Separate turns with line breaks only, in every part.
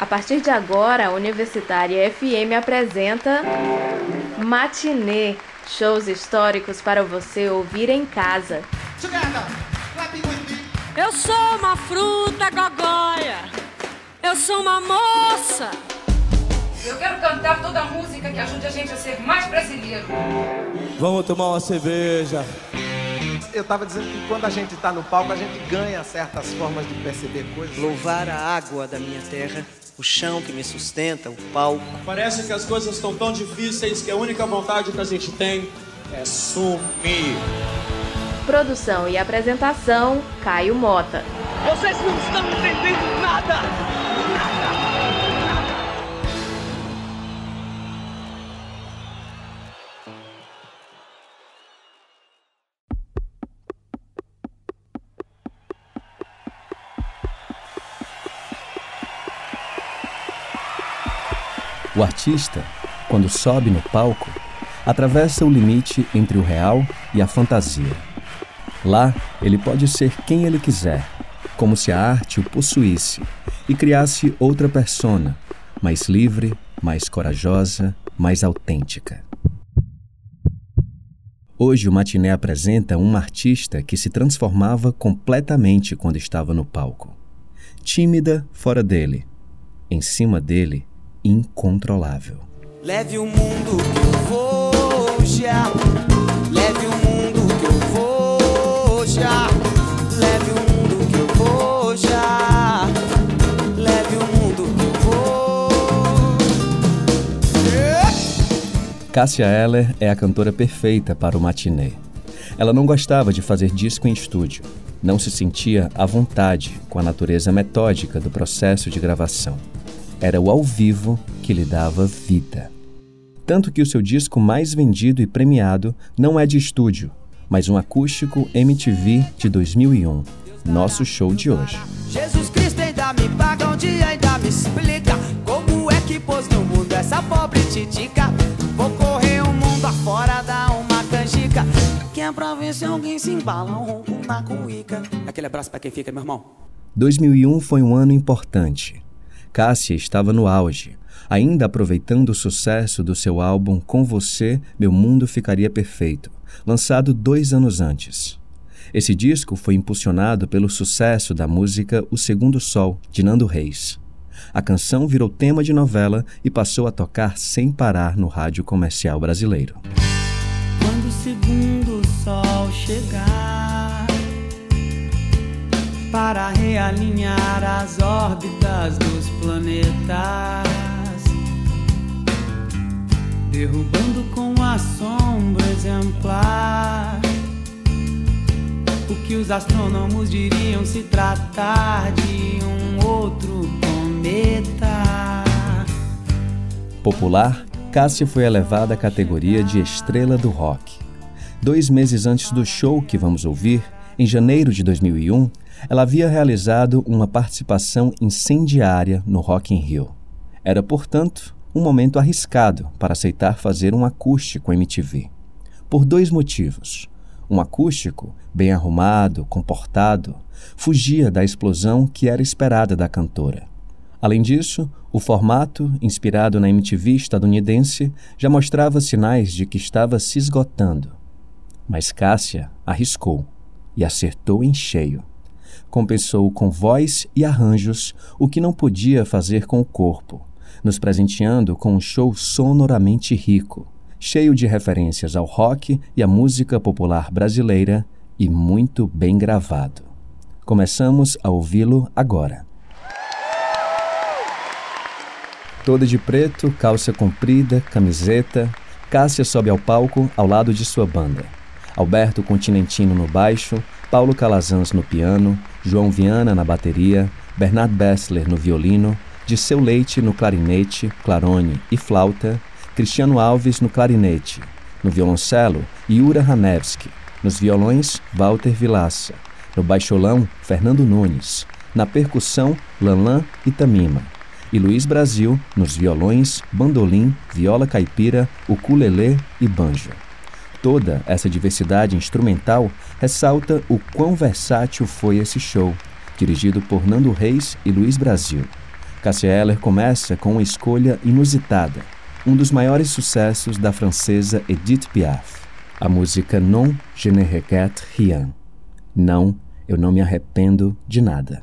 A partir de agora, a Universitária FM apresenta Matinê, shows históricos para você ouvir em casa.
Eu sou uma fruta gogóia. Eu sou uma moça.
Eu quero cantar toda a música que ajude a gente a ser mais brasileiro.
Vamos tomar uma cerveja.
Eu tava dizendo que quando a gente tá no palco, a gente ganha certas formas de perceber coisas.
Louvar a água da minha terra o chão que me sustenta, o palco.
Parece que as coisas estão tão difíceis que a única vontade que a gente tem é sumir.
Produção e apresentação: Caio Mota.
Vocês não estão entendendo nada!
O artista, quando sobe no palco, atravessa o limite entre o real e a fantasia. Lá, ele pode ser quem ele quiser, como se a arte o possuísse e criasse outra persona, mais livre, mais corajosa, mais autêntica. Hoje o Matiné apresenta uma artista que se transformava completamente quando estava no palco. Tímida fora dele, em cima dele, incontrolável.
Leve o mundo que eu vou já. Leve o mundo que eu vou já. Leve o mundo que eu vou já. Leve o mundo que eu vou.
Cássia Eller é a cantora perfeita para o matinê. Ela não gostava de fazer disco em estúdio. Não se sentia à vontade com a natureza metódica do processo de gravação. Era o ao vivo que lhe dava vida. Tanto que o seu disco mais vendido e premiado não é de estúdio, mas um acústico MTV de 2001, nosso show de hoje.
Jesus Cristo ainda me paga um dia, ainda me explica como é que pôs no mundo essa pobre titica. Vou correr o mundo afora, dar uma canjica, que é pra ver se alguém se embala um ronco na cuíca. Aquele abraço pra quem fica, meu irmão.
2001 foi um ano importante. Cássia estava no auge, ainda aproveitando o sucesso do seu álbum Com Você, Meu Mundo Ficaria Perfeito, lançado dois anos antes. Esse disco foi impulsionado pelo sucesso da música O Segundo Sol, de Nando Reis. A canção virou tema de novela e passou a tocar sem parar no rádio comercial brasileiro.
Para realinhar as órbitas dos planetas, derrubando com a sombra exemplar o que os astrônomos diriam se tratar de um outro cometa.
Popular, Cássia foi elevada à categoria de estrela do rock. Dois meses antes do show que vamos ouvir, em janeiro de 2001, ela havia realizado uma participação incendiária no Rock in Rio. Era, portanto, um momento arriscado para aceitar fazer um acústico MTV. Por dois motivos. Um acústico, bem arrumado, comportado, fugia da explosão que era esperada da cantora. Além disso, o formato, inspirado na MTV estadunidense, já mostrava sinais de que estava se esgotando. Mas Cássia arriscou e acertou em cheio. Compensou com voz e arranjos o que não podia fazer com o corpo, nos presenteando com um show sonoramente rico, cheio de referências ao rock e à música popular brasileira e muito bem gravado. Começamos a ouvi-lo agora. Toda de preto, calça comprida, camiseta, Cássia sobe ao palco ao lado de sua banda. Alberto Continentino no baixo, Paulo Calazans no piano, João Viana na bateria, Bernard Bessler no violino, Disseu Leite no clarinete, clarone e flauta, Cristiano Alves no clarinete, no violoncelo, Yura Hanevski, nos violões, Walter Vilaça, no baixolão, Fernando Nunes, na percussão, Lanlan e Tamima, e Luiz Brasil nos violões, bandolim, viola caipira, ukulele e banjo. Toda essa diversidade instrumental ressalta o quão versátil foi esse show, dirigido por Nando Reis e Luiz Brasil. Cassia Eller começa com uma escolha inusitada, um dos maiores sucessos da francesa Edith Piaf, a música Non je ne regrette rien. Não, eu não me arrependo de nada.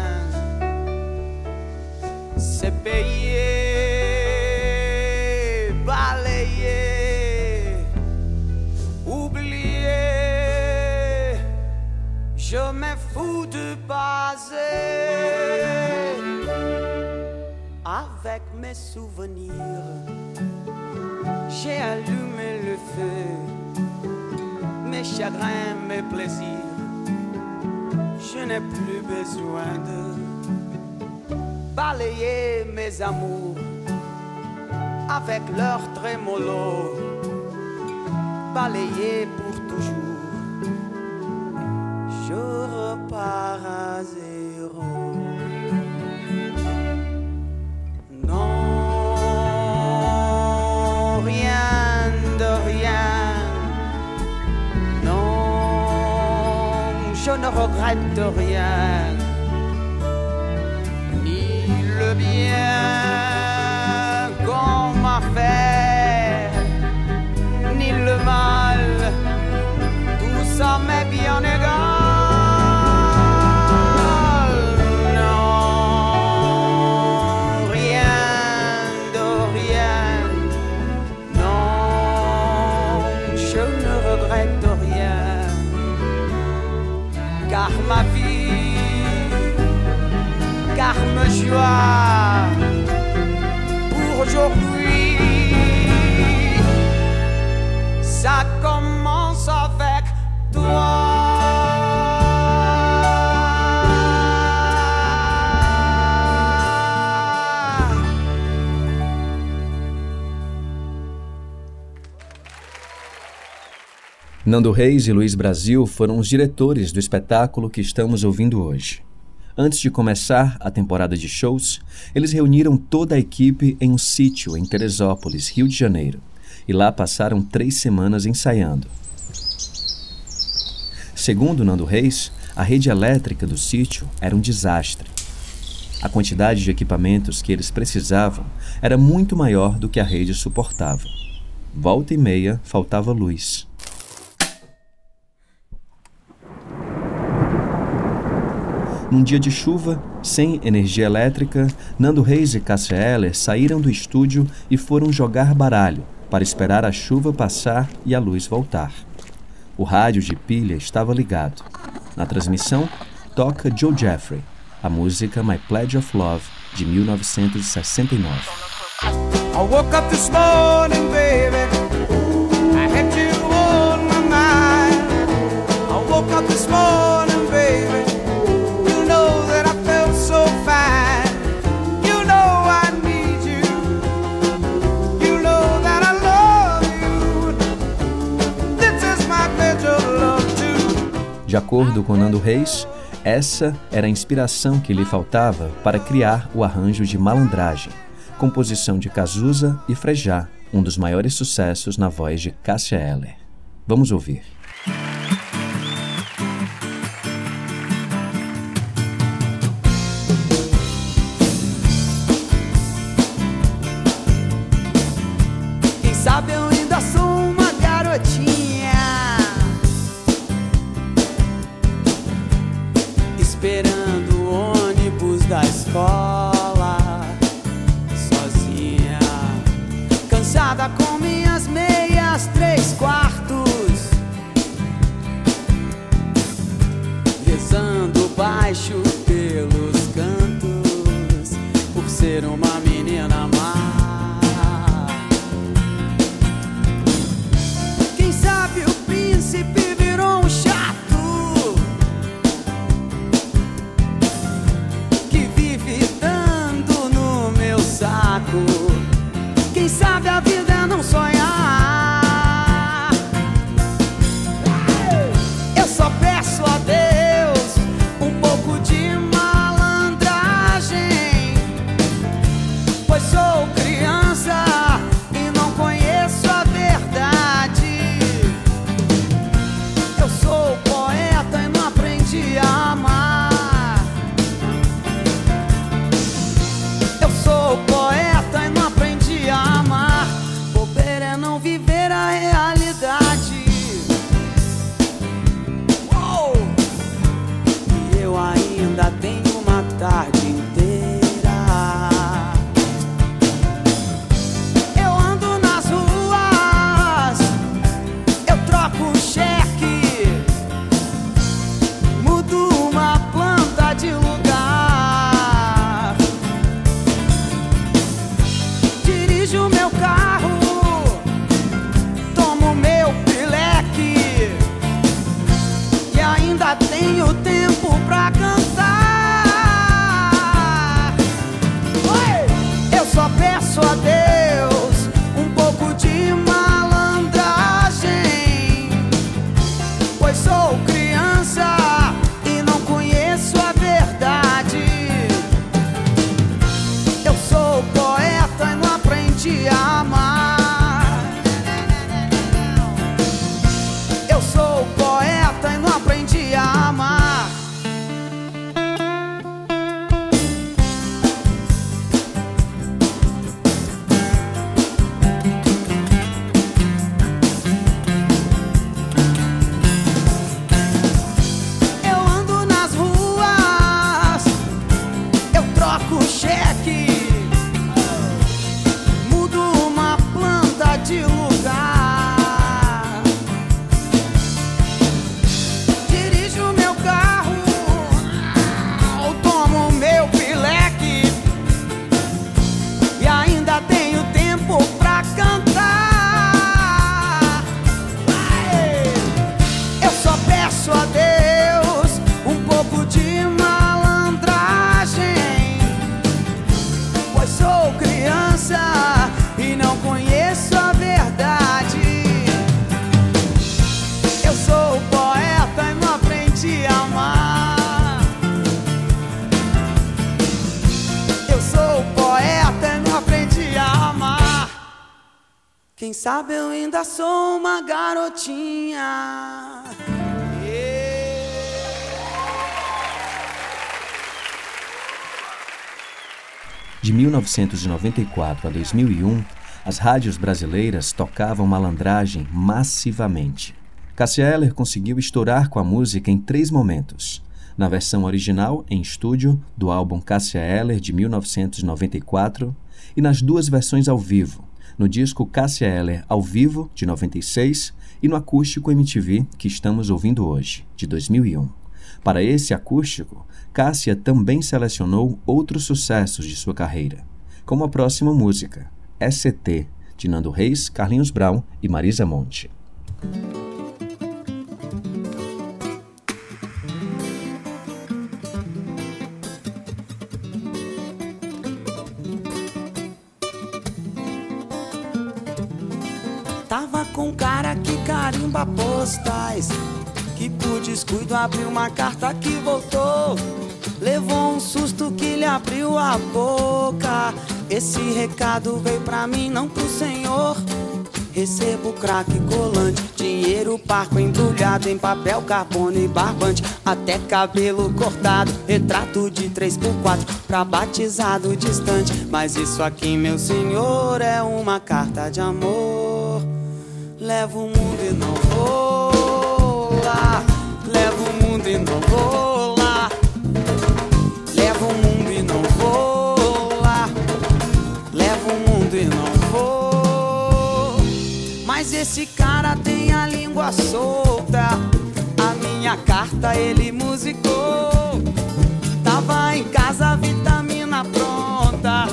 c'est payé, balayé, oublié. Je me fous de passer avec mes souvenirs. J'ai allumé le feu, mes chagrins, mes plaisirs. Je n'ai plus besoin de balayer mes amours avec leur trémolo, balayer pour toujours. Je repars à zéro. Non, rien de rien. Non, je ne regrette rien joie pour aujourd'hui. Ça commence avec toi.
Nando Reis e Luiz Brasil foram os diretores do espetáculo que estamos ouvindo hoje. Antes de começar a temporada de shows, eles reuniram toda a equipe em um sítio em Teresópolis, Rio de Janeiro, e lá passaram três semanas ensaiando. Segundo Nando Reis, a rede elétrica do sítio era um desastre. A quantidade de equipamentos que eles precisavam era muito maior do que a rede suportava. Volta e meia faltava luz. Num dia de chuva, sem energia elétrica, Nando Reis e Cássia Eller saíram do estúdio e foram jogar baralho para esperar a chuva passar e a luz voltar. O rádio de pilha estava ligado. Na transmissão, toca Joe Jeffrey, a música My Pledge of Love, de 1969. De acordo com Nando Reis, essa era a inspiração que lhe faltava para criar o arranjo de Malandragem, composição de Cazuza e Frejá, um dos maiores sucessos na voz de Cássia Eller. Vamos ouvir.
Sabe eu ainda sou uma garotinha. De
1994 a 2001, as rádios brasileiras tocavam malandragem massivamente. Cássia Eller conseguiu estourar com a música em três momentos. Na versão original, em estúdio, do álbum Cássia Eller de 1994, e nas duas versões ao vivo, no disco Cássia Eller ao vivo, de 96, e no acústico MTV, que estamos ouvindo hoje, de 2001. Para esse acústico, Cássia também selecionou outros sucessos de sua carreira, como a próxima música, ST, de Nando Reis, Carlinhos Brown e Marisa Monte.
Tava com um cara que carimba postais. Que por descuido abriu uma carta que voltou. Levou um susto que lhe abriu a boca. Esse recado veio pra mim, não pro senhor. Recebo craque colante, dinheiro parco embrulhado em papel carbono e barbante, até cabelo cortado, retrato de 3x4 pra batizado distante. Mas isso aqui, meu senhor, é uma carta de amor. Levo o mundo e não vou lá. Levo o mundo e não vou lá. Levo o mundo e não vou lá. Levo o mundo e não vou. Mas esse cara tem a língua solta. A minha carta ele musicou. Tava em casa, vitamina pronta.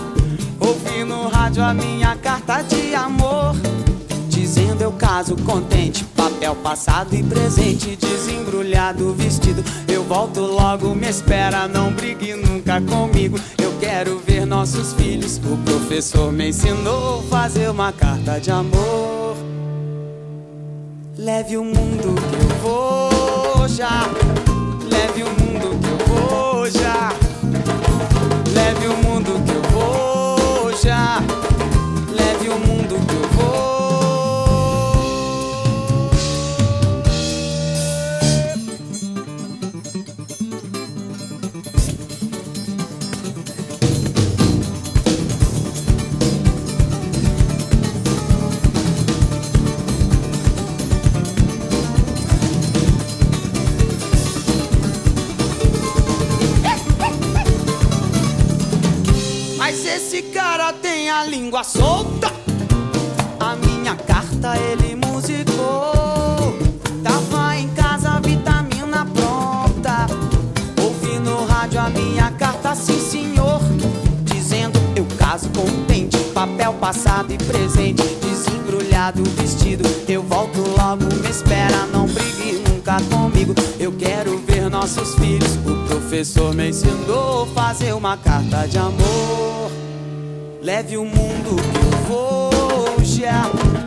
Ouvi no rádio a minha carta de amor. Dizendo eu caso contente, papel passado e presente, desembrulhado vestido. Eu volto logo, me espera, não brigue nunca comigo. Eu quero ver nossos filhos. O professor me ensinou fazer uma carta de amor. Leve o mundo que eu vou já. Leve o mundo que eu vou já. Leve o mundo que eu vou já. Língua solta. A minha carta ele musicou. Tava em casa, vitamina pronta. Ouvi no rádio a minha carta, sim senhor. Dizendo eu caso contente, papel passado e presente. Desembrulhado vestido, eu volto logo, me espera, não brigue nunca comigo. Eu quero ver nossos filhos. O professor me ensinou fazer uma carta de amor. Leve o mundo que eu vou já.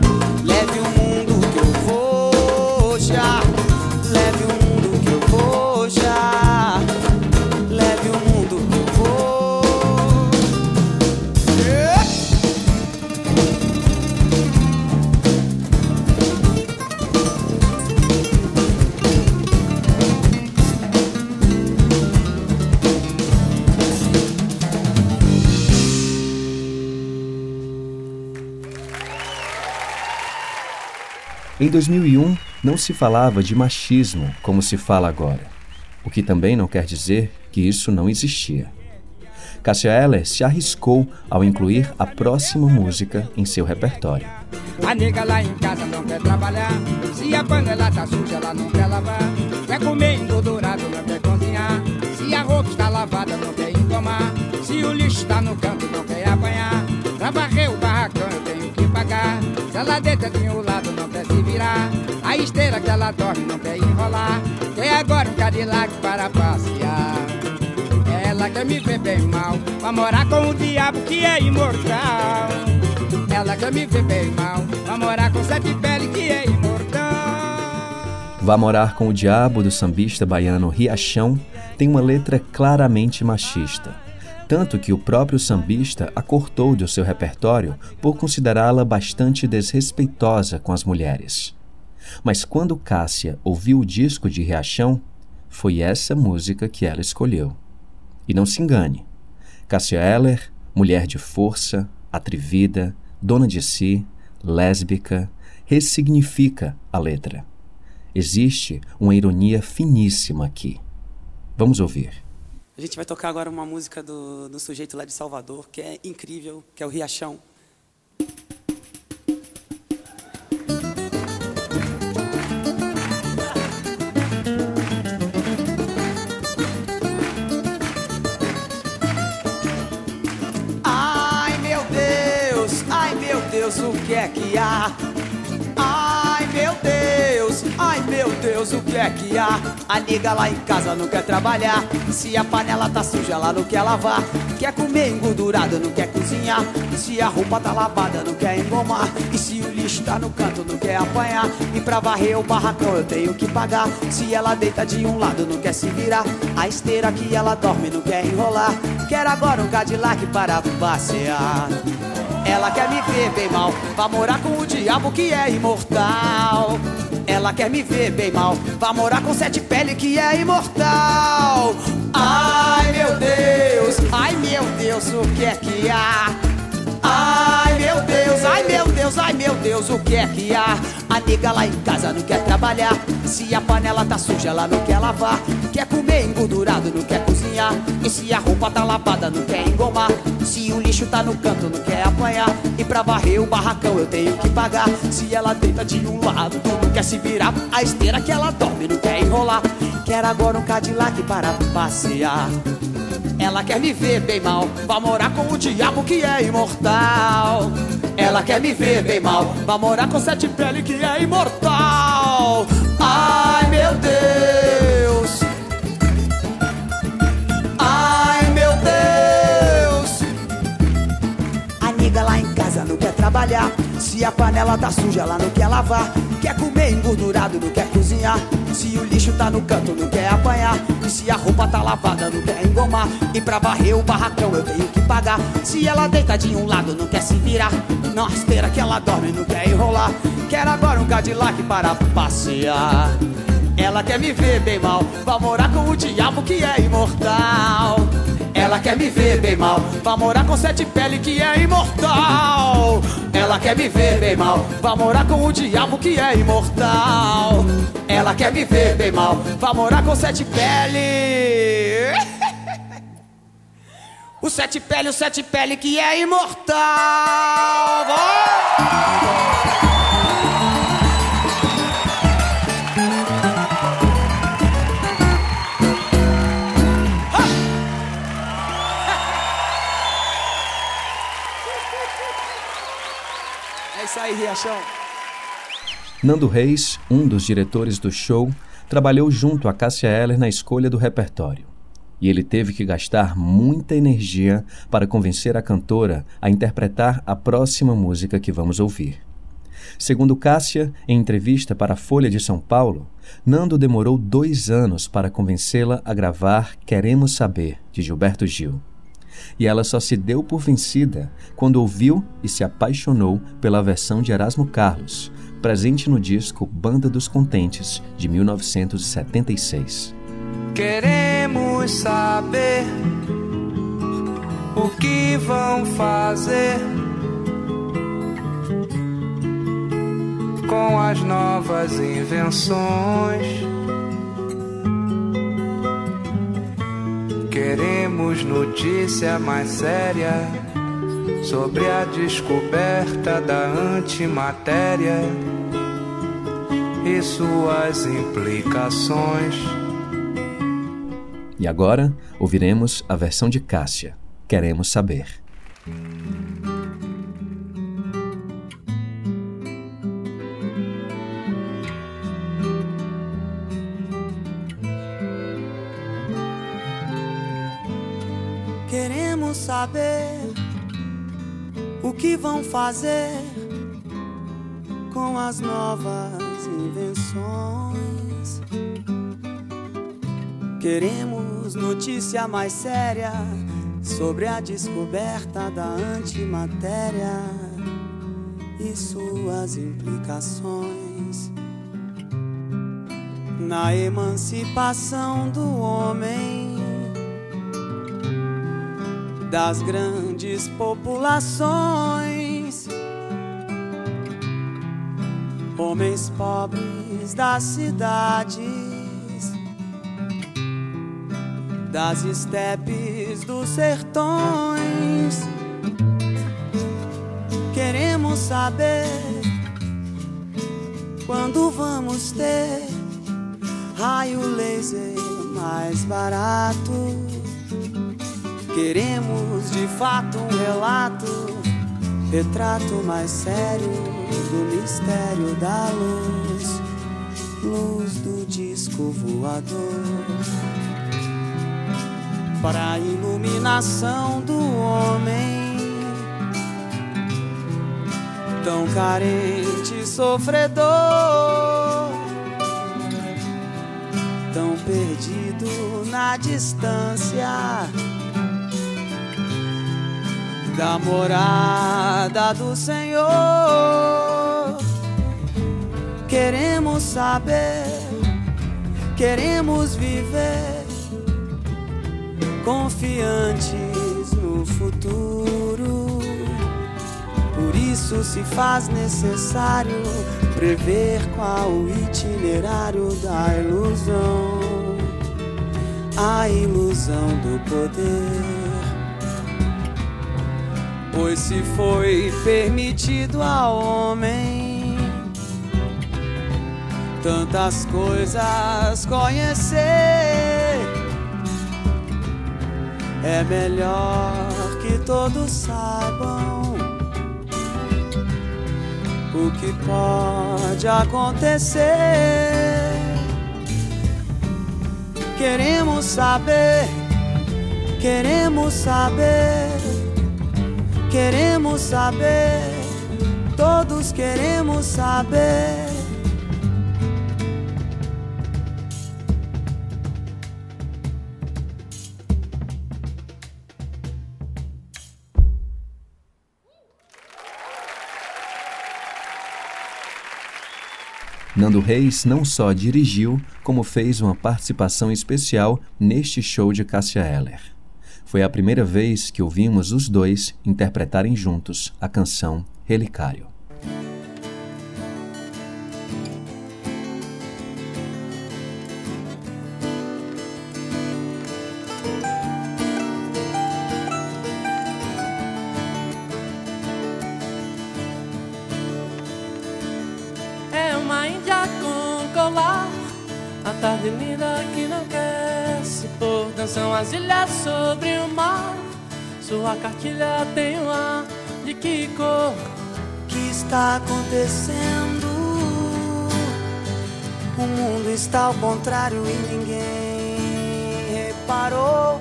Em 2001, não se falava de machismo como se fala agora, o que também não quer dizer que isso não existia. Cássia Eller se arriscou ao incluir a próxima música em seu repertório.
A nega lá em casa não quer trabalhar. Se a panela tá suja, ela não quer lavar. Quer comer engordurado, não quer cozinhar. Se a roupa está lavada, não quer engomar. Se o lixo está no canto, não quer apanhar. Pra varrer o barracão, eu tenho que pagar. Se ela deita de um lado, A esteira que ela dorme, não quer enrolar. Quer agora um Cadillac para passear. Ela quer me ver bem mal, pra morar com o diabo que é imortal. Ela quer me ver bem mal, pra morar com sete pele que é imortal.
Vá Morar com o Diabo do sambista baiano Riachão tem uma letra claramente machista. Tanto que o próprio sambista a cortou do seu repertório por considerá-la bastante desrespeitosa com as mulheres. Mas quando Cássia ouviu o disco de Riachão, foi essa música que ela escolheu. E não se engane, Cássia Eller, mulher de força, atrevida, dona de si, lésbica, ressignifica a letra. Existe uma ironia finíssima aqui. Vamos ouvir.
A gente vai tocar agora uma música do, do sujeito lá de Salvador, que é incrível, que é o Riachão.
Ai meu Deus, ai meu Deus, o que é que há? Meu Deus, o que é que há? A liga lá em casa não quer trabalhar. Se a panela tá suja, ela não quer lavar. Quer comer engordurado, não quer cozinhar. Se a roupa tá lavada, não quer engomar. E se o lixo tá no canto, não quer apanhar. E pra varrer o barracão eu tenho que pagar. Se ela deita de um lado, não quer se virar. A esteira que ela dorme, não quer enrolar. Quer agora um Cadillac para passear. Ela quer me ver bem mal, vai morar com o diabo que é imortal. Ela quer me ver bem mal, vai morar com sete pele que é imortal. Ai meu Deus, ai meu Deus, o que é que há? Ai Deus, ai meu Deus, ai meu Deus, o que é que há? A nega lá em casa não quer trabalhar. Se a panela tá suja, ela não quer lavar. Quer comer engordurado, não quer cozinhar. E se a roupa tá lavada, não quer engomar. Se o lixo tá no canto, não quer apanhar. E pra varrer o barracão eu tenho que pagar. Se ela deita de um lado, não quer se virar. A esteira que ela dorme, não quer enrolar. Quer agora um Cadillac para passear. Ela quer me ver bem mal, vai morar com o diabo que é imortal. Ela quer me ver bem mal, vai morar com sete pele que é imortal. Ai meu Deus, trabalhar. Se a panela tá suja, ela não quer lavar. Quer comer engordurado, não quer cozinhar. Se o lixo tá no canto, não quer apanhar. E se a roupa tá lavada, não quer engomar. E pra varrer o barracão eu tenho que pagar. Se ela deita de um lado, não quer se virar. Na esteira que ela dorme, não quer enrolar. Quer agora um Cadillac para passear. Ela quer me ver bem mal, vai morar com o diabo que é imortal. Ela quer me ver bem mal, vai morar com sete pele que é imortal. Ela quer me ver bem mal, vai morar com o diabo que é imortal. Ela quer me ver bem mal, vai morar com sete pele. O sete pele, o sete pele que é imortal. É isso aí, Riachão.
Nando Reis, um dos diretores do show, trabalhou junto a Cássia Eller na escolha do repertório. E ele teve que gastar muita energia para convencer a cantora a interpretar a próxima música que vamos ouvir. Segundo Cássia, em entrevista para a Folha de São Paulo, Nando demorou dois anos para convencê-la a gravar Queremos Saber, de Gilberto Gil. E ela só se deu por vencida quando ouviu e se apaixonou pela versão de Erasmo Carlos, presente no disco Banda dos Contentes, de 1976.
Queremos saber o que vão fazer com as novas invenções. Queremos notícia mais séria sobre a descoberta da antimatéria e suas implicações.
E agora ouviremos a versão de Cássia. Queremos saber.
Saber o que vão fazer com as novas invenções. Queremos notícia mais séria sobre a descoberta da antimatéria e suas implicações na emancipação do homem das grandes populações, homens pobres das cidades, das estepes dos sertões. Queremos saber quando vamos ter raio laser mais barato. Queremos de fato um relato, retrato mais sério do mistério da luz, luz do disco voador. Para a iluminação do homem, tão carente e sofredor, tão perdido na distância da morada do Senhor. Queremos saber, queremos viver confiantes no futuro. Por isso se faz necessário prever qual o itinerário da ilusão, a ilusão do poder. Pois se foi permitido ao homem tantas coisas conhecer, é melhor que todos saibam o que pode acontecer. Queremos saber, queremos saber, queremos saber, todos queremos saber.
Nando Reis não só dirigiu, como fez uma participação especial neste show de Cássia Eller. Foi a primeira vez que ouvimos os dois interpretarem juntos a canção Relicário.
Sua cartilha tem um ar de que cor
O que está acontecendo? O mundo está ao contrário e ninguém reparou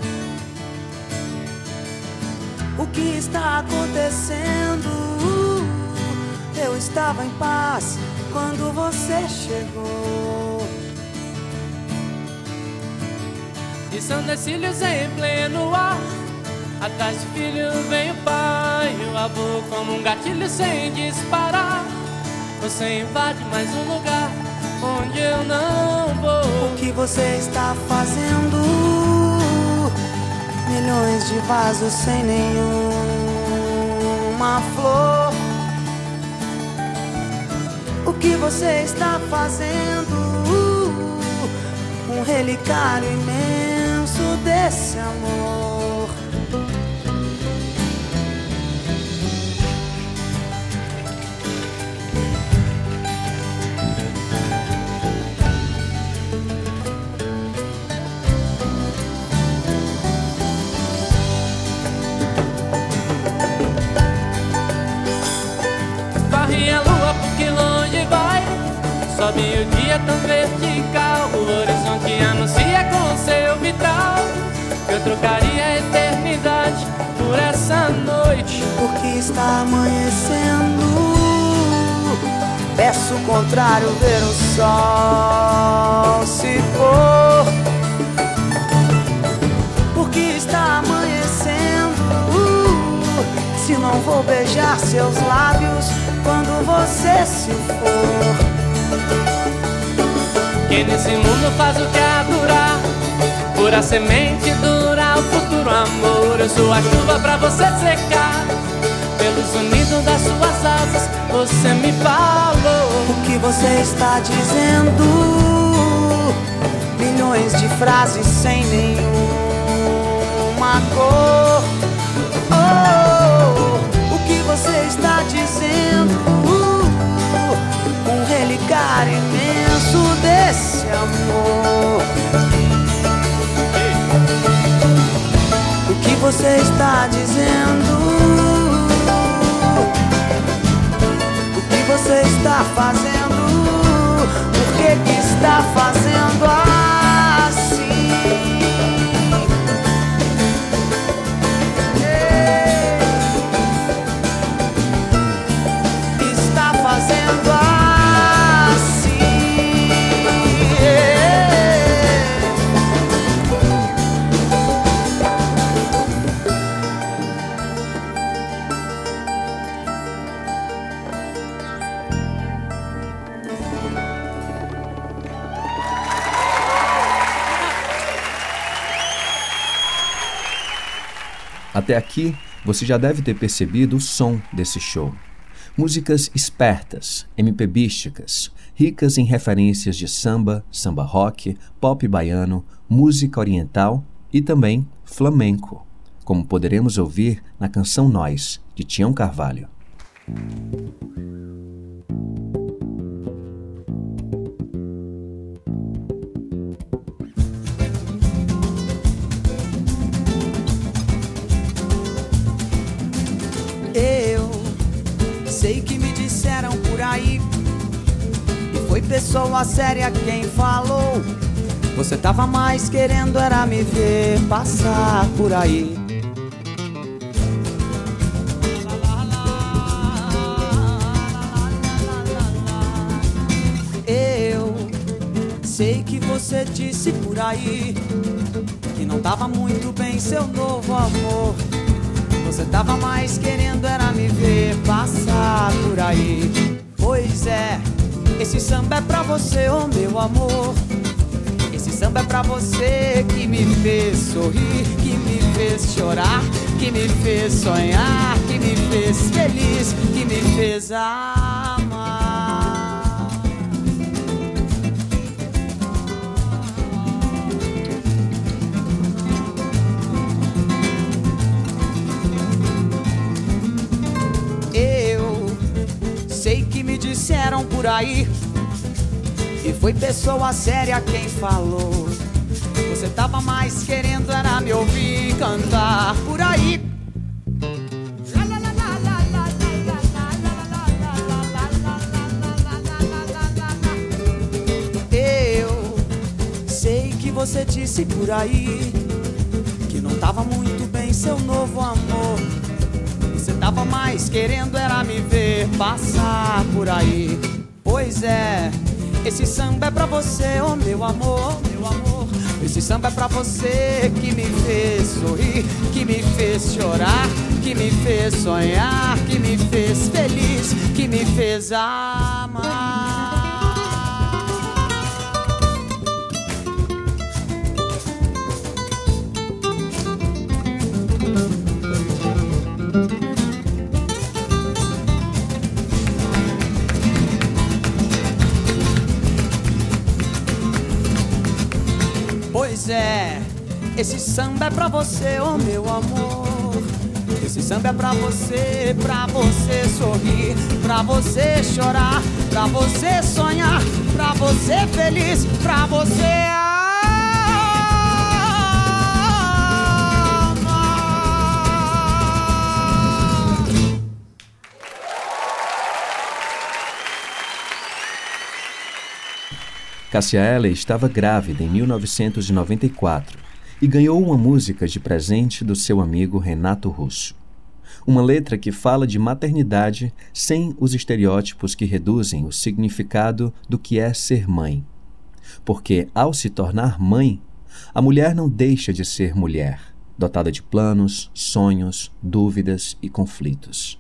O que está acontecendo? Eu estava em paz quando você chegou
E são decílios em pleno ar Atrás do filho vem o pai o avô como um gatilho sem disparar Você invade mais um lugar onde eu não vou
O que você está fazendo? Milhões de vasos sem nenhuma flor O que você está fazendo? Um relicário imenso desse amor.
Sobe o dia tão vertical. O horizonte anuncia com seu vitral eu trocaria a eternidade por essa noite.
Porque está amanhecendo. Peço o contrário, ver o sol se pôr. Porque está amanhecendo. Se não vou beijar seus lábios quando você se for
que nesse mundo faz o que é durar. Pura semente dura o futuro amor. Eu sou a chuva pra você secar. Pelo sonido das suas asas Você me falou.
O que você está dizendo? Milhões de frases sem nenhuma cor. Oh, O que você está dizendo? Um relicário imenso desse amor O que você está dizendo? O que você está fazendo? Por que que está fazendo assim?
Até aqui, você já deve ter percebido o som desse show. Músicas espertas, MPBísticas, ricas em referências de samba, samba rock, pop baiano, música oriental e também flamenco, como poderemos ouvir na canção Nós, de Tião Carvalho.
Pessoa séria quem falou. Você tava mais querendo era me ver passar por aí. Eu sei que você disse por aí Que não tava muito bem seu novo amor. Você tava mais querendo era me ver passar por aí. Pois é, esse samba é pra você, oh meu amor. Esse samba é pra você que me fez sorrir, que me fez chorar, que me fez sonhar, que me fez feliz, que me fez amar. Eu sei que me disseram por aí E foi pessoa séria quem falou. Você tava mais querendo era me ouvir cantar. Por aí. Eu sei que você disse por aí Que não tava muito bem seu novo amor. Você tava mais querendo era me ver passar por aí. Pois é, esse samba é pra você, oh meu amor, meu amor. Esse samba é pra você que me fez sorrir, que me fez chorar, que me fez sonhar, que me fez feliz, que me fez amar. Esse samba é pra você, oh meu amor. Esse samba é pra você, pra você sorrir, pra você chorar, pra você sonhar, pra você feliz, pra você
Cassia Eller estava grávida em 1994 e ganhou uma música de presente do seu amigo Renato Russo. Uma letra que fala de maternidade sem os estereótipos que reduzem o significado do que é ser mãe. Porque, ao se tornar mãe, a mulher não deixa de ser mulher, dotada de planos, sonhos, dúvidas e conflitos.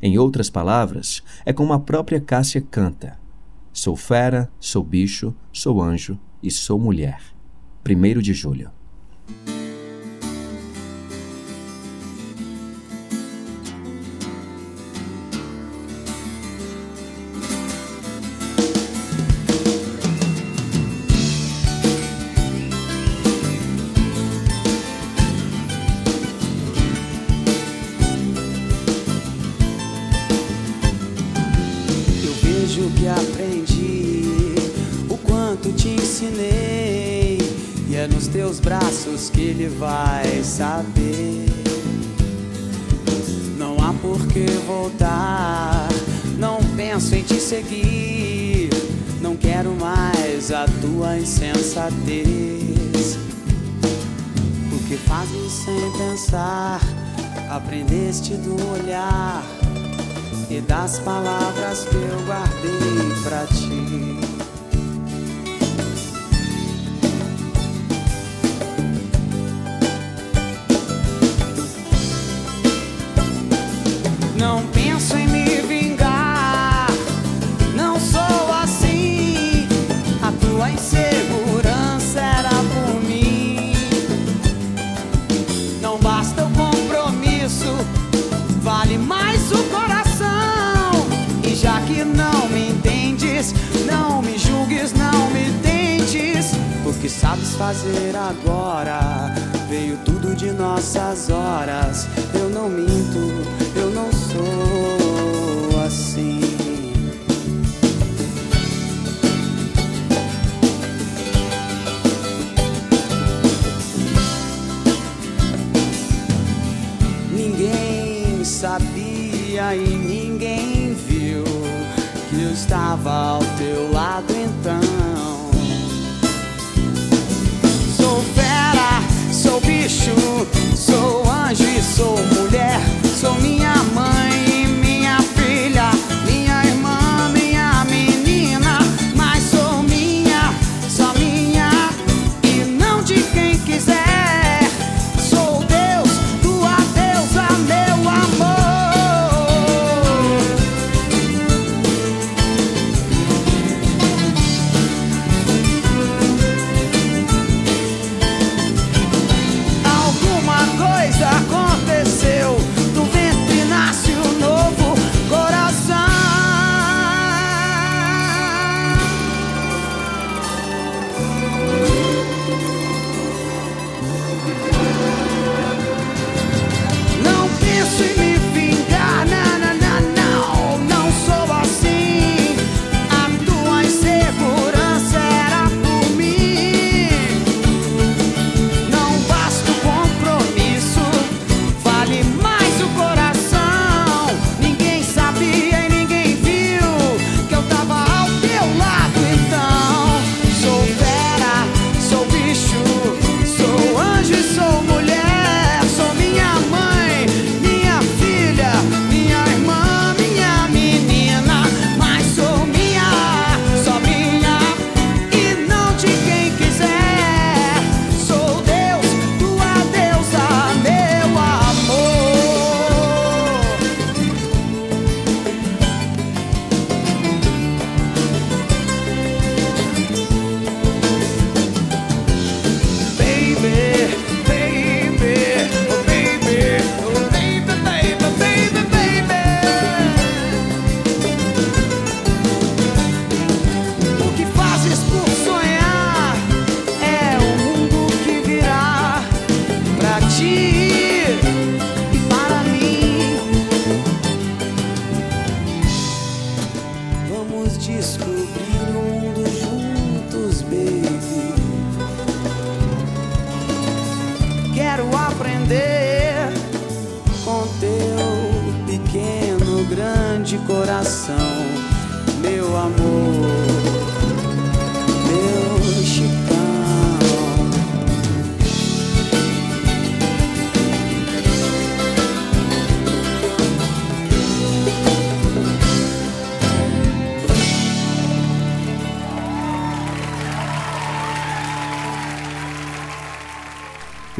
Em outras palavras, é como a própria Cássia canta: Sou fera, sou bicho, sou anjo e sou mulher. 1 de julho.
Braços que ele vai saber. Não há por que voltar. Não penso em te seguir. Não quero mais a tua insensatez. O que fazes sem pensar? Aprendeste do olhar e das palavras que eu guardei pra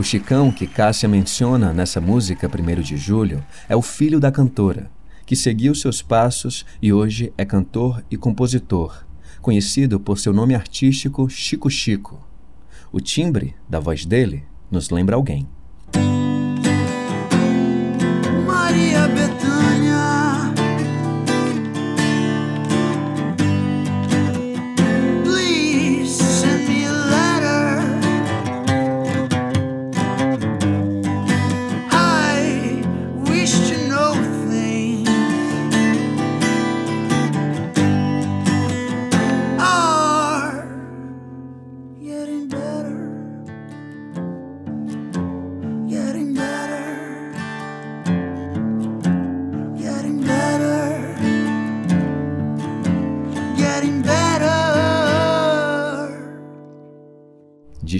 Chicão
que Cássia menciona nessa música 1 de Julho é o filho da cantora, que seguiu seus passos e hoje é cantor e compositor, conhecido por seu nome artístico Chico Chico. O timbre da voz dele nos lembra alguém.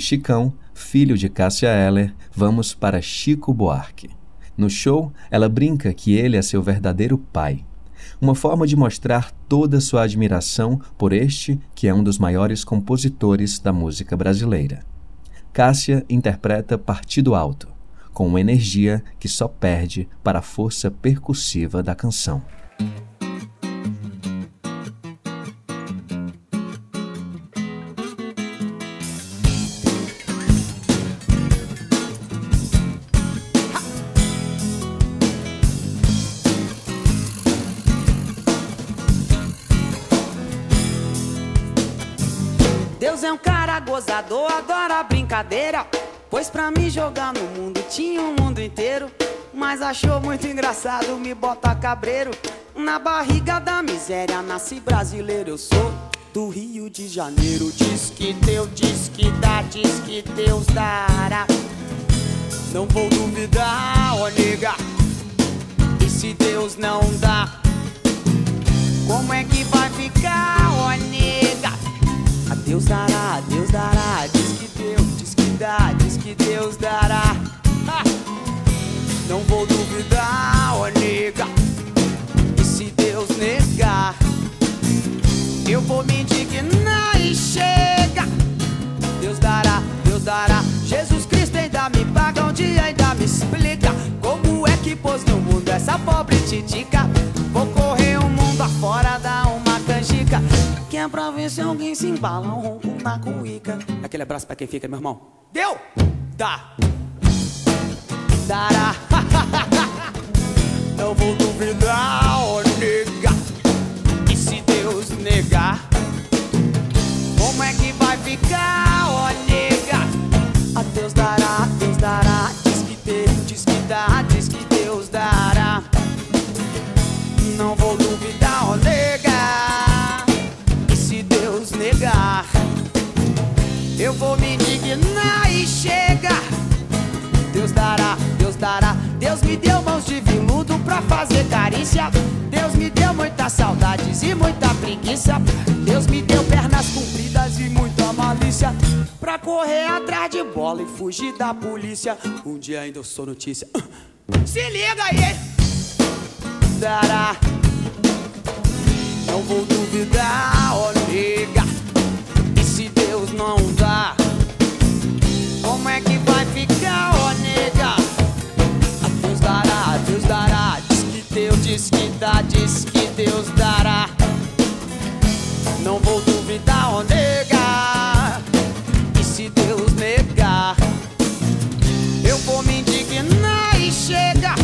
Chicão, filho de Cássia Eller, vamos para Chico Buarque. No show, ela brinca que ele é seu verdadeiro pai. Uma forma de mostrar toda sua admiração por este, que é um dos maiores compositores da música brasileira. Cássia interpreta Partido Alto, com uma energia que só perde para a força percussiva da canção.
Adora brincadeira. Pois pra mim jogar no mundo tinha um mundo inteiro. Mas achou muito engraçado me botar cabreiro. Na barriga da miséria nasci brasileiro, eu sou do Rio de Janeiro. Diz que Deus, diz que dá, diz que Deus dará. Não vou duvidar, ó nega. E se Deus não dá, como é que vai ficar, ó nega? Deus dará, Deus dará. Diz que Deus, diz que dá, diz que Deus dará. Não vou duvidar, ó nega. E se Deus negar, eu vou me indignar e chega. Deus dará, Deus dará. Jesus Cristo ainda me paga um dia, ainda me explica como é que pôs no mundo essa pobre titica. Vou é pra ver se alguém se embala um ronco na cuíca. Aquele abraço pra quem fica, meu irmão. Deu? Dá. Dará. Não vou duvidar, ó nega. E se Deus negar, como é que vai ficar, ó nega? A Deus dará, Deus dará. Diz que Deus, diz que dá, diz que Deus dará. Não vou duvidar, eu vou me indignar e chega. Deus dará, Deus dará. Deus me deu mãos de viludo pra fazer carícia. Deus me deu muitas saudades e muita preguiça. Deus me deu pernas compridas e muita malícia. Pra correr atrás de bola e fugir da polícia. Um dia ainda eu sou notícia. Se liga aí! Dará. Não vou duvidar, ó nega. Deus não dá? Como é que vai ficar, ó nega? A Deus dará, Deus dará. Diz que Deus diz que dá, diz que Deus dará. Não vou duvidar, ó nega. E se Deus negar, eu vou me indignar e chega.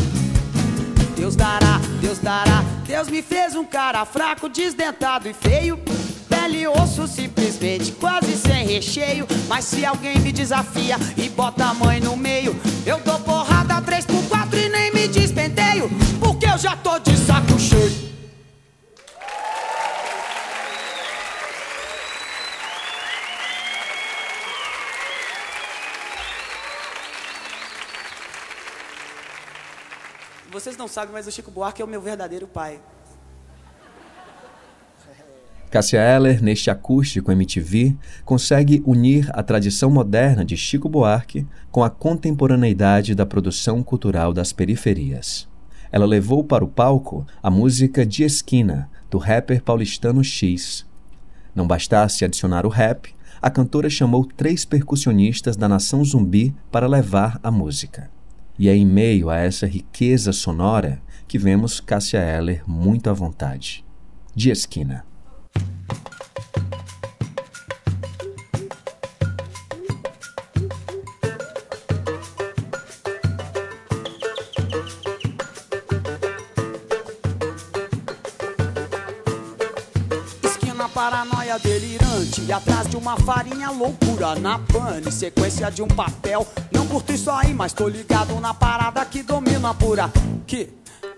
Deus dará, Deus dará. Deus me fez um cara fraco, desdentado e feio. Pele osso simplesmente, quase sem recheio. Mas se alguém me desafia e bota a mãe no meio, eu dou porrada 3 por 4 e nem me despenteio. Porque eu já tô de saco cheio. Vocês não sabem, mas o Chico Buarque é o meu verdadeiro pai.
Cássia Eller, neste acústico MTV, consegue unir a tradição moderna de Chico Buarque com a contemporaneidade da produção cultural das periferias. Ela levou para o palco a música de esquina, do rapper paulistano X. Não bastasse adicionar o rap, a cantora chamou três percussionistas da nação zumbi para levar a música. E é em meio a essa riqueza sonora que vemos Cássia Eller muito à vontade. De esquina.
Esquina paranoia delirante. Atrás de uma farinha loucura Na pane, sequência de um papel. Não curto isso aí, mas tô ligado na parada que domina por aqui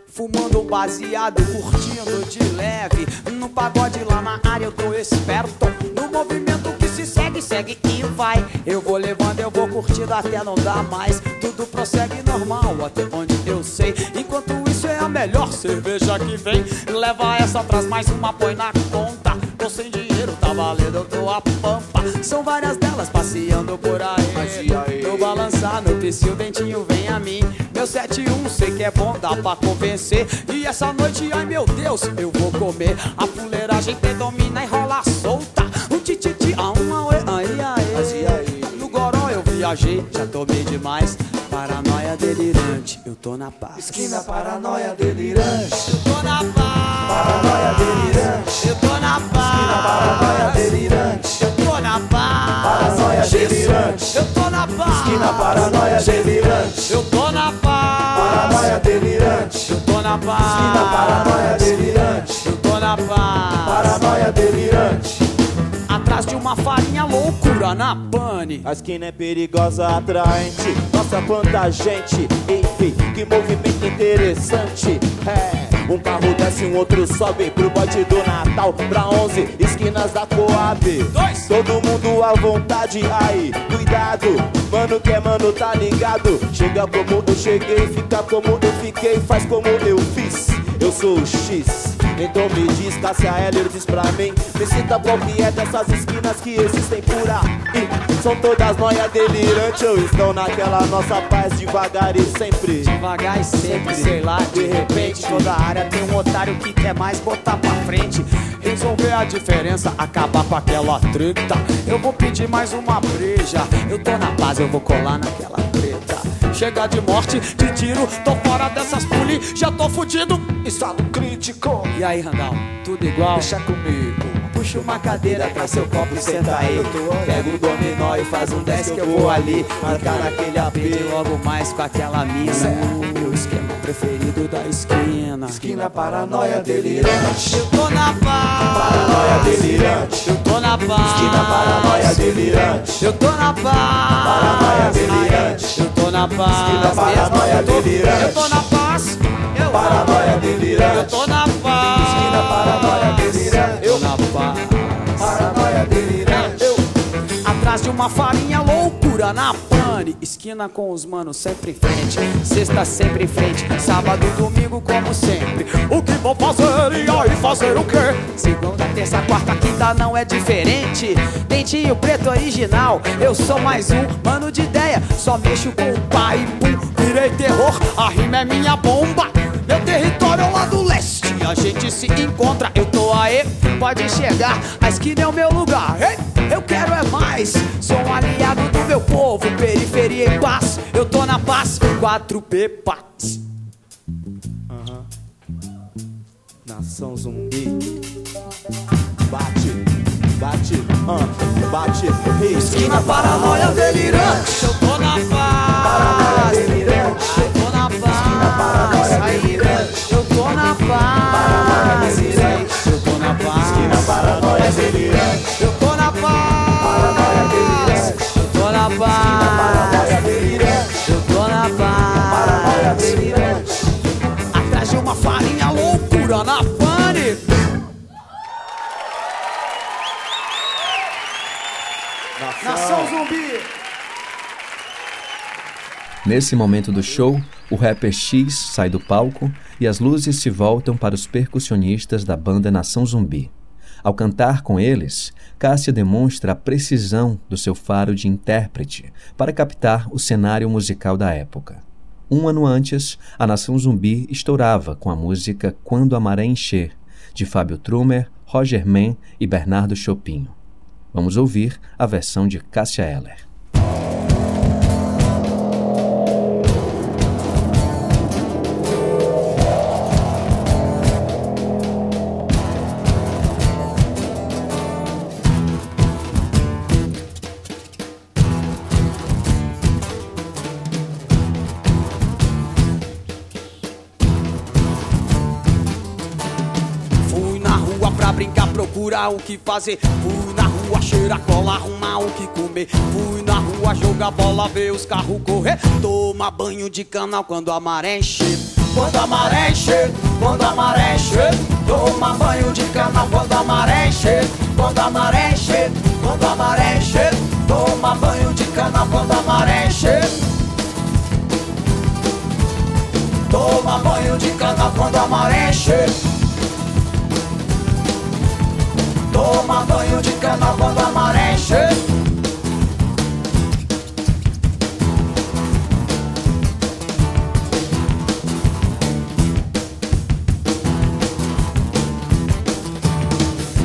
Fumando um baseado, curtindo de leve. No pagode lá na área eu tô esperto. No movimento que se segue, segue e vai. Eu vou levando, eu vou curtindo até não dar mais. Tudo prossegue normal, até onde eu sei. Enquanto isso é a melhor cerveja que vem. Leva essa, traz mais uma, põe na conta Tô sem dinheiro, tá valendo, eu tô a pampa. São várias delas passeando por aí. No balançar, no psi, o dentinho vem a mim. Meu 71, sei que é bom, dá pra convencer. E essa noite, ai meu Deus, eu vou comer. A fuleiragem predomina e rola solta. Um tititi, a um auê, aí, aí? No goró eu viajei, já tomei demais Paranoia delirante, eu tô na paz.
Esquina paranoia delirante.
Eu tô na paz.
Paranoia delirante.
Eu tô na paz
Esquina paranoia delirante.
Eu tô na paz.
Paranoia delirante.
Eu tô na paz.
Esquina paranoia delirante.
Eu tô na paz.
Paranoia delirante.
Eu tô na paz.
Esquina paranoia delirante.
Eu tô na paz.
Paranoia delirante
De uma farinha loucura na pane.
A esquina é perigosa, atraente. Nossa, quanta gente. Enfim, que movimento interessante. É, um carro desce, um outro sobe pro bote do Natal. Pra 11 esquinas da Coab.
Dois.
Todo mundo à vontade, aí, cuidado. Mano que é mano, tá ligado? Chega como eu cheguei, fica como eu fiquei, faz como eu fiz. Eu sou o X. Então me diz, Cássia Heller diz pra mim Me cita qual que é dessas esquinas que existem por aí. São todas noias delirantes ou estão naquela nossa paz devagar e sempre.
Devagar e sempre, sei lá, de repente Toda área tem um otário que quer mais botar pra frente. Resolver a diferença, acabar com aquela treta. Eu vou pedir mais uma breja Eu tô na paz, eu vou colar naquela treta Chega de morte, de tiro, tô fora dessas puli, já tô fudido.
Estado crítico.
E aí, Randall, tudo igual?
Deixa comigo.
Puxa uma cadeira, traz seu copo e senta aí. Pega o dominó e faz um 10 que eu vou ali. Marcar naquele AP logo mais com aquela mina. Meu esquema preferido da esquina.
Esquina paranoia delirante.
Eu tô na paz.
Paranoia delirante.
Eu tô na paz.
Esquina paranoia delirante.
Eu tô na paz.
Paranoia delirante.
Eu tô na paz.
Esquina paranoia delirante.
Eu tô na paz. Eu
Paranoia delirante.
Eu tô na paz.
Esquina paranoia delirante.
Atrás de uma farinha loucura na pane. Esquina com os manos sempre em frente Sexta sempre em frente Sábado, domingo como sempre. O que vou fazer e aí fazer o quê? Segunda, terça, quarta, quinta não é diferente. Dentinho preto original Eu sou mais um mano de ideia. Só mexo com o pai pum Virei terror, a rima é minha bomba meu território é lá do leste, a gente se encontra. Eu tô aí, pode chegar. A esquina é o meu lugar. Ei, eu quero é mais. Sou um aliado do meu povo, periferia em paz. Eu tô na paz, 4P paz.
Nação zumbi. Bate, bate, ah, bate, hey.
Esquina paranoia delirante.
Eu tô na paz.
Paranoia delirante.
Eu tô na paz.
paranoia delirante.
Eu tô na paz. Na paz.
Esquina paranoia delirante.
Eu tô na paz.
Paranoia delirante.
Eu tô na paz.
Paranoia delirante.
Eu tô na paz.
Paranoia delirante.
Atrás de uma farinha loucura na pane. Nação zumbi.
Nesse momento do show, o rapper X sai do palco e as luzes se voltam para os percussionistas da banda Nação Zumbi. Ao cantar com eles, Cássia demonstra a precisão do seu faro de intérprete para captar o cenário musical da época. Um ano antes, a Nação Zumbi estourava com a música Quando a Maré Encher, de Fábio Trumer, Roger Man e Bernardo Chopinho. Vamos ouvir a versão de Cássia Eller.
O que fazer. Fui na rua cheirar cola, arrumar o que comer. Fui na rua jogar bola, ver os carros correr. Toma banho de canal quando a maré encher. Quando a maré encher, quando a maré encher. Toma banho de canal quando a maré encher. Quando a maré encher, quando a maré encher. Toma banho de canal quando a maré encher. Toma banho de canal quando a maré encher. Toma banho de canal quando a maré encher.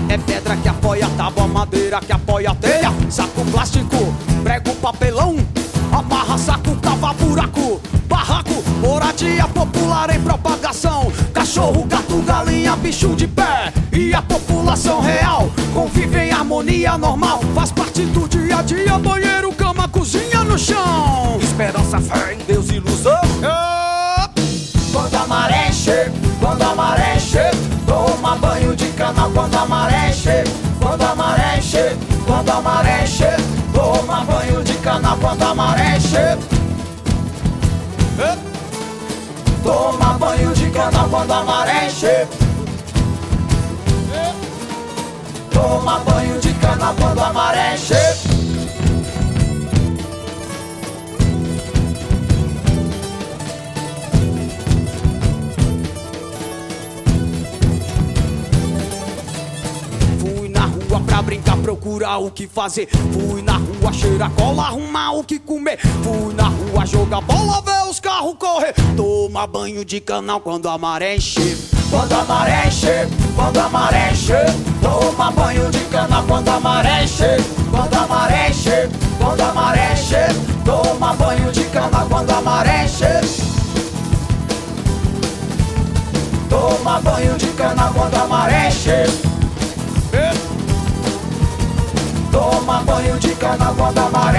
É pedra que apoia tábua, madeira que apoia telha, saco plástico, prego papelão, amarra saco, cava buraco, barraco, moradia popular em propagação, cachorro, gato, galinha, bicho de pé e a população real convive em harmonia normal, faz parte do dia a dia, banheiro, cama, cozinha no chão, esperança, fé em Deus, ilusão. É. Quando a maré encher, quando a maré encher, toma banho de canal quando a maré encher, quando a maré encher, quando a maré enche. Toma banho de cana quando a maré enche. Toma banho de cana quando a maré enche. Toma banho de cana quando a maré enche. Fui na rua pra brincar, procurar o que fazer. Fui na rua cheirar cola, arrumar o que comer. Fui na rua jogar bola, ver os carros correr. Toma banho de canal quando a maré encher. Quando a maré encher, quando a maré encher. Toma banho de canal quando a maré encher. Quando a maré quando a maré encher. Toma banho de canal quando a maré encher. Toma banho de cana quando a maré encher. Toma banho de cana quando a maré.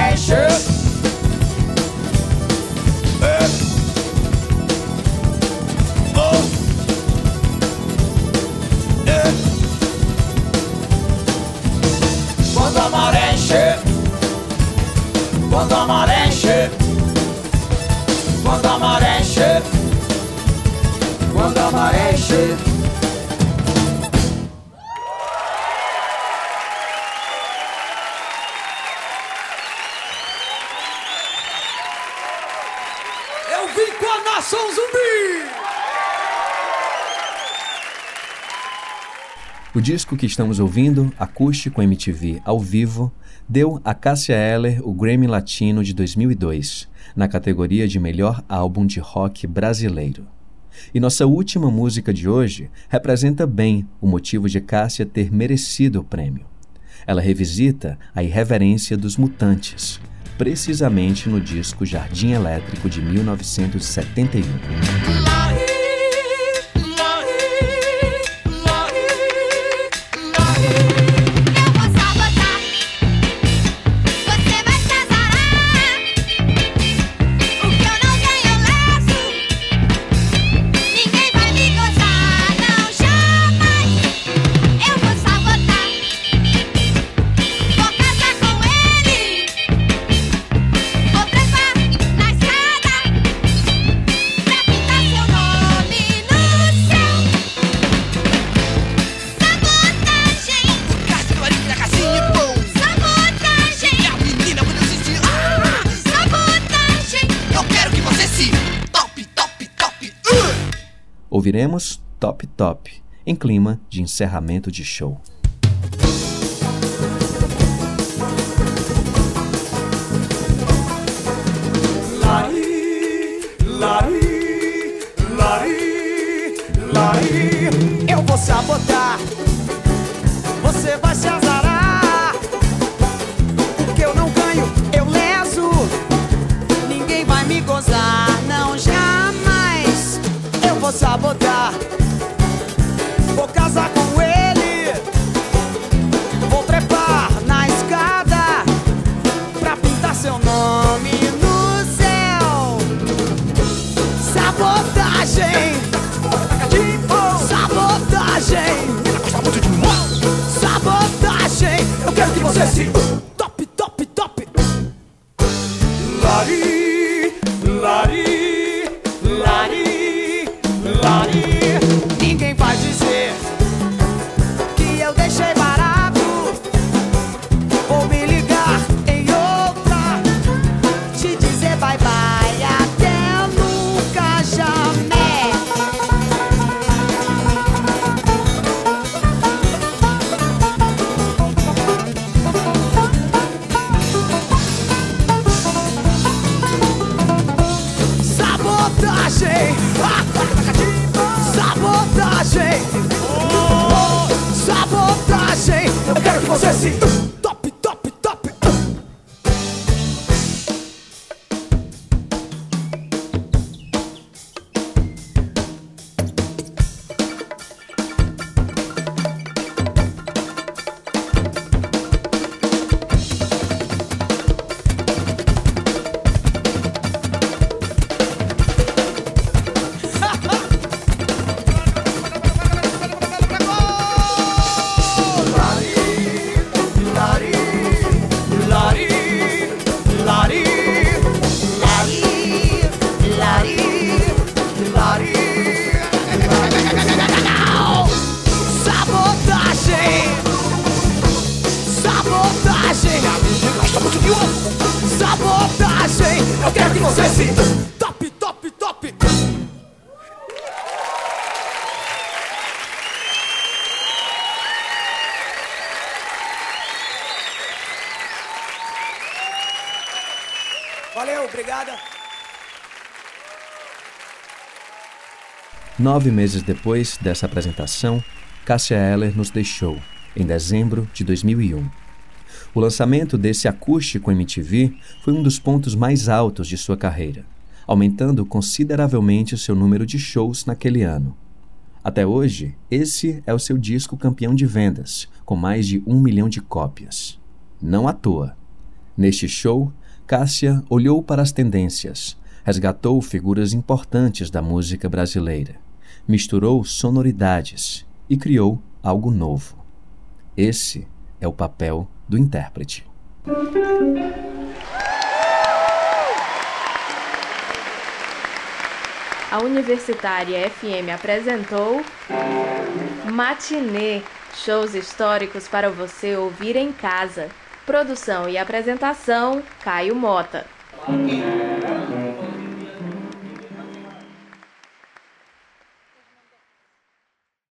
Quando a maré encher. Quando a maré encher. Quando a maré
O disco que estamos ouvindo, Acústico MTV ao vivo, deu a Cássia Eller o Grammy Latino de 2002, na categoria de Melhor Álbum de Rock Brasileiro. E nossa última música de hoje representa bem o motivo de Cássia ter merecido o prêmio. Ela revisita a irreverência dos mutantes, precisamente no disco Jardim Elétrico de 1971. Ouviremos Top Top, em clima de encerramento de show.
Eu vou sabotar. Você vai se azarar. Quero
Nove meses depois dessa apresentação, Cássia Eller nos deixou, em dezembro de 2001. O lançamento desse acústico MTV foi um dos pontos mais altos de sua carreira, aumentando consideravelmente o seu número de shows naquele ano. Até hoje, esse é o seu disco campeão de vendas, com mais de um milhão de cópias. Não à toa. Neste show, Cássia olhou para as tendências, resgatou figuras importantes da música brasileira, misturou sonoridades e criou algo novo. Esse é o papel do intérprete.
A Universitária FM apresentou Matinê, shows históricos para você ouvir em casa. Produção e apresentação: Caio Mota.